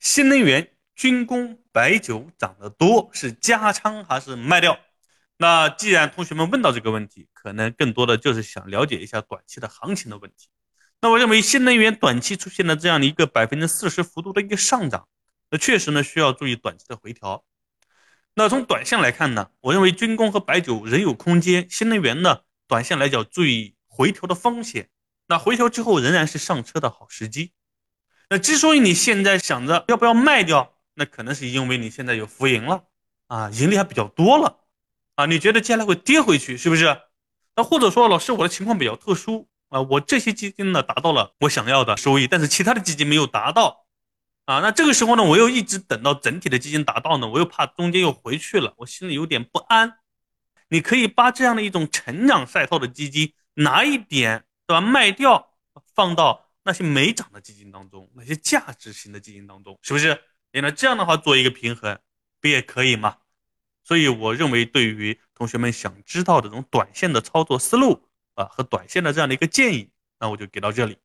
新能源、军工、白酒涨得多，是加仓还是卖掉？那既然同学们问到这个问题，可能更多的就是想了解一下短期的行情的问题。那我认为新能源短期出现了这样的一个百分之四十幅度的一个上涨，那确实呢需要注意短期的回调。那从短线来看呢，我认为军工和白酒仍有空间，新能源呢短线来讲注意回调的风险。那回调之后仍然是上车的好时机。那之所以你现在想着要不要卖掉，那可能是因为你现在有浮盈了啊，盈利还比较多了啊，你觉得接下来会跌回去是不是？那或者说老师我的情况比较特殊啊，我这些基金呢达到了我想要的收益，但是其他的基金没有达到啊，那这个时候呢，我又一直等到整体的基金达到呢，我又怕中间又回去了，我心里有点不安。你可以把这样的一种成长赛道的基金拿一点对吧卖掉，放到。那些没涨的基金当中，那些价值型的基金当中，是不是？那这样的话做一个平衡，不也可以吗？所以我认为，对于同学们想知道的这种短线的操作思路啊和短线的这样的一个建议，那我就给到这里。